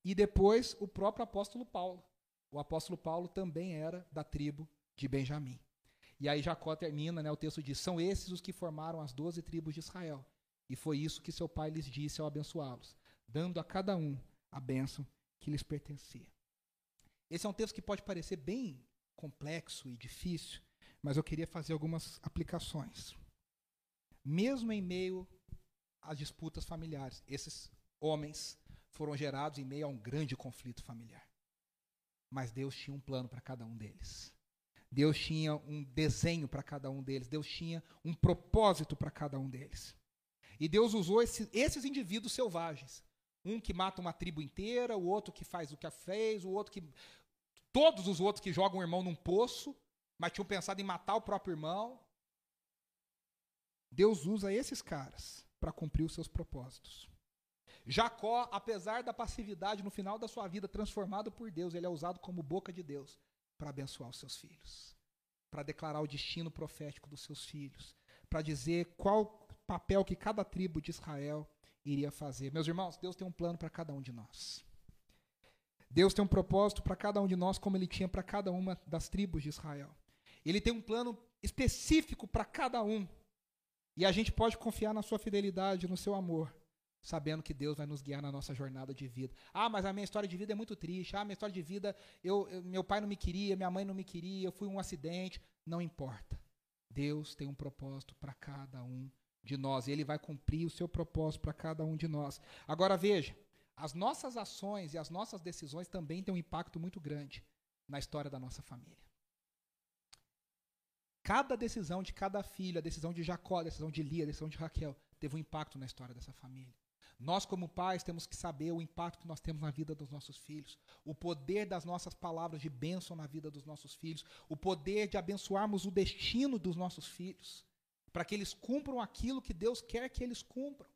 e depois o próprio apóstolo Paulo. O apóstolo Paulo também era da tribo de Benjamim. E aí Jacó termina, né, o texto diz: São esses os que formaram as doze tribos de Israel. E foi isso que seu pai lhes disse ao abençoá-los, dando a cada um a bênção que lhes pertencia. Esse é um texto que pode parecer bem complexo e difícil, mas eu queria fazer algumas aplicações. Mesmo em meio às disputas familiares, esses homens foram gerados em meio a um grande conflito familiar. Mas Deus tinha um plano para cada um deles. Deus tinha um desenho para cada um deles. Deus tinha um propósito para cada um deles. E Deus usou esse, esses indivíduos selvagens. Um que mata uma tribo inteira, o outro que faz o que fez, o outro que. Todos os outros que jogam o irmão num poço, mas tinham pensado em matar o próprio irmão. Deus usa esses caras para cumprir os seus propósitos. Jacó, apesar da passividade no final da sua vida, transformado por Deus, ele é usado como boca de Deus para abençoar os seus filhos, para declarar o destino profético dos seus filhos, para dizer qual papel que cada tribo de Israel iria fazer. Meus irmãos, Deus tem um plano para cada um de nós. Deus tem um propósito para cada um de nós, como ele tinha para cada uma das tribos de Israel. Ele tem um plano específico para cada um. E a gente pode confiar na sua fidelidade, no seu amor sabendo que Deus vai nos guiar na nossa jornada de vida. Ah, mas a minha história de vida é muito triste. Ah, minha história de vida, eu, eu, meu pai não me queria, minha mãe não me queria, eu fui um acidente. Não importa. Deus tem um propósito para cada um de nós. Ele vai cumprir o seu propósito para cada um de nós. Agora veja, as nossas ações e as nossas decisões também têm um impacto muito grande na história da nossa família. Cada decisão de cada filho, a decisão de Jacó, a decisão de Lia, a decisão de Raquel, teve um impacto na história dessa família. Nós, como pais, temos que saber o impacto que nós temos na vida dos nossos filhos, o poder das nossas palavras de bênção na vida dos nossos filhos, o poder de abençoarmos o destino dos nossos filhos, para que eles cumpram aquilo que Deus quer que eles cumpram,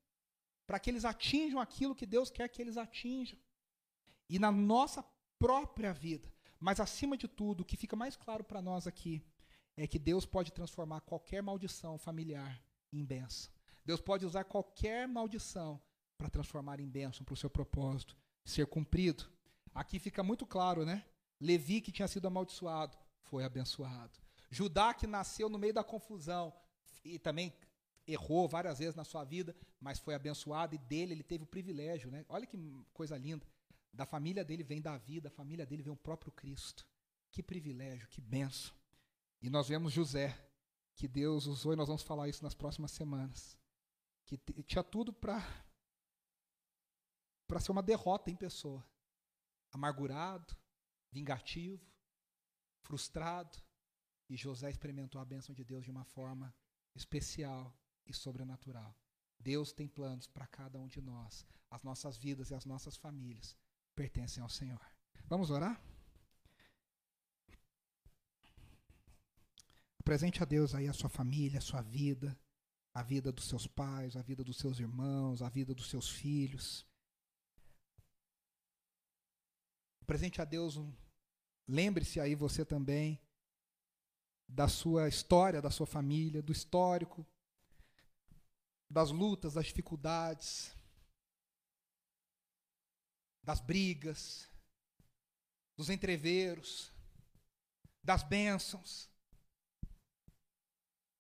para que eles atinjam aquilo que Deus quer que eles atinjam. E na nossa própria vida, mas acima de tudo, o que fica mais claro para nós aqui é que Deus pode transformar qualquer maldição familiar em bênção. Deus pode usar qualquer maldição para transformar em bênção para o seu propósito ser cumprido. Aqui fica muito claro, né? Levi, que tinha sido amaldiçoado, foi abençoado. Judá, que nasceu no meio da confusão e também errou várias vezes na sua vida, mas foi abençoado e dele ele teve o privilégio, né? Olha que coisa linda. Da família dele vem Davi, da família dele vem o próprio Cristo. Que privilégio, que benção. E nós vemos José, que Deus usou, e nós vamos falar isso nas próximas semanas, que tinha tudo para para ser uma derrota em pessoa. Amargurado, vingativo, frustrado. E José experimentou a bênção de Deus de uma forma especial e sobrenatural. Deus tem planos para cada um de nós. As nossas vidas e as nossas famílias pertencem ao Senhor. Vamos orar? Presente a Deus aí a sua família, a sua vida, a vida dos seus pais, a vida dos seus irmãos, a vida dos seus filhos. Presente a Deus, um, lembre-se aí você também da sua história, da sua família, do histórico, das lutas, das dificuldades, das brigas, dos entreveros, das bênçãos.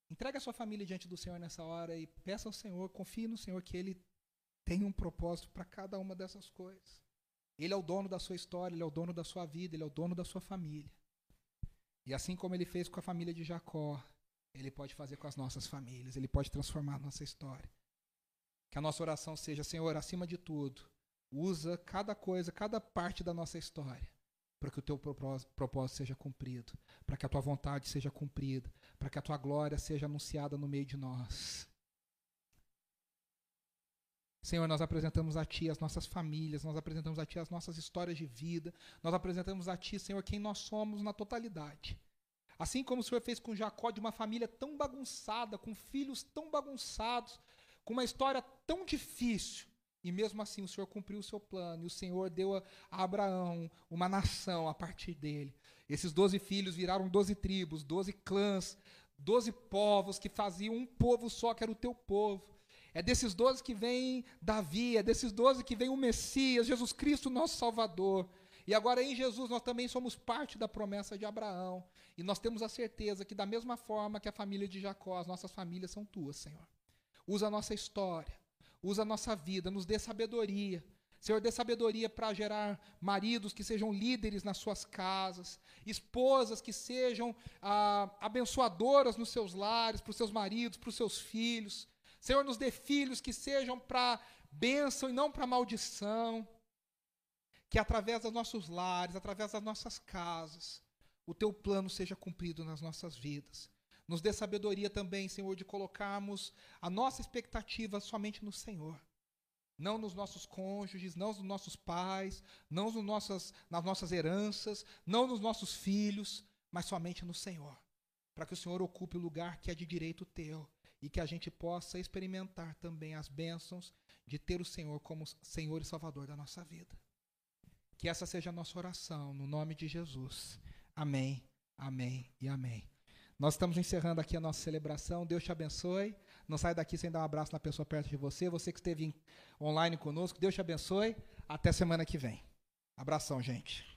Entregue a sua família diante do Senhor nessa hora e peça ao Senhor, confie no Senhor que Ele tem um propósito para cada uma dessas coisas. Ele é o dono da sua história, ele é o dono da sua vida, ele é o dono da sua família. E assim como ele fez com a família de Jacó, ele pode fazer com as nossas famílias, ele pode transformar a nossa história. Que a nossa oração seja, Senhor, acima de tudo, usa cada coisa, cada parte da nossa história para que o teu propósito seja cumprido, para que a tua vontade seja cumprida, para que a tua glória seja anunciada no meio de nós. Senhor, nós apresentamos a Ti as nossas famílias, nós apresentamos a Ti as nossas histórias de vida, nós apresentamos a Ti, Senhor, quem nós somos na totalidade. Assim como o Senhor fez com Jacó, de uma família tão bagunçada, com filhos tão bagunçados, com uma história tão difícil, e mesmo assim o Senhor cumpriu o seu plano, e o Senhor deu a, Abraão uma nação a partir dele. Esses doze filhos viraram doze tribos, doze clãs, doze povos que faziam um povo só, que era o teu povo. É desses doze que vem Davi, é desses doze que vem o Messias, Jesus Cristo, nosso Salvador. E agora em Jesus nós também somos parte da promessa de Abraão. E nós temos a certeza que, da mesma forma que a família de Jacó, as nossas famílias são tuas, Senhor. Usa a nossa história, usa a nossa vida, nos dê sabedoria. Senhor, dê sabedoria para gerar maridos que sejam líderes nas suas casas, esposas que sejam ah, abençoadoras nos seus lares, para os seus maridos, para os seus filhos. Senhor, nos dê filhos que sejam para bênção e não para maldição. Que através dos nossos lares, através das nossas casas, o teu plano seja cumprido nas nossas vidas. Nos dê sabedoria também, Senhor, de colocarmos a nossa expectativa somente no Senhor. Não nos nossos cônjuges, não nos nossos pais, não nos nossas, nas nossas heranças, não nos nossos filhos, mas somente no Senhor. Para que o Senhor ocupe o lugar que é de direito teu e que a gente possa experimentar também as bênçãos de ter o Senhor como Senhor e Salvador da nossa vida. Que essa seja a nossa oração, no nome de Jesus. Amém, amém e amém. Nós estamos encerrando aqui a nossa celebração. Deus te abençoe. Não sai daqui sem dar um abraço na pessoa perto de você. Você que esteve online conosco, Deus te abençoe. Até semana que vem. Abração, gente.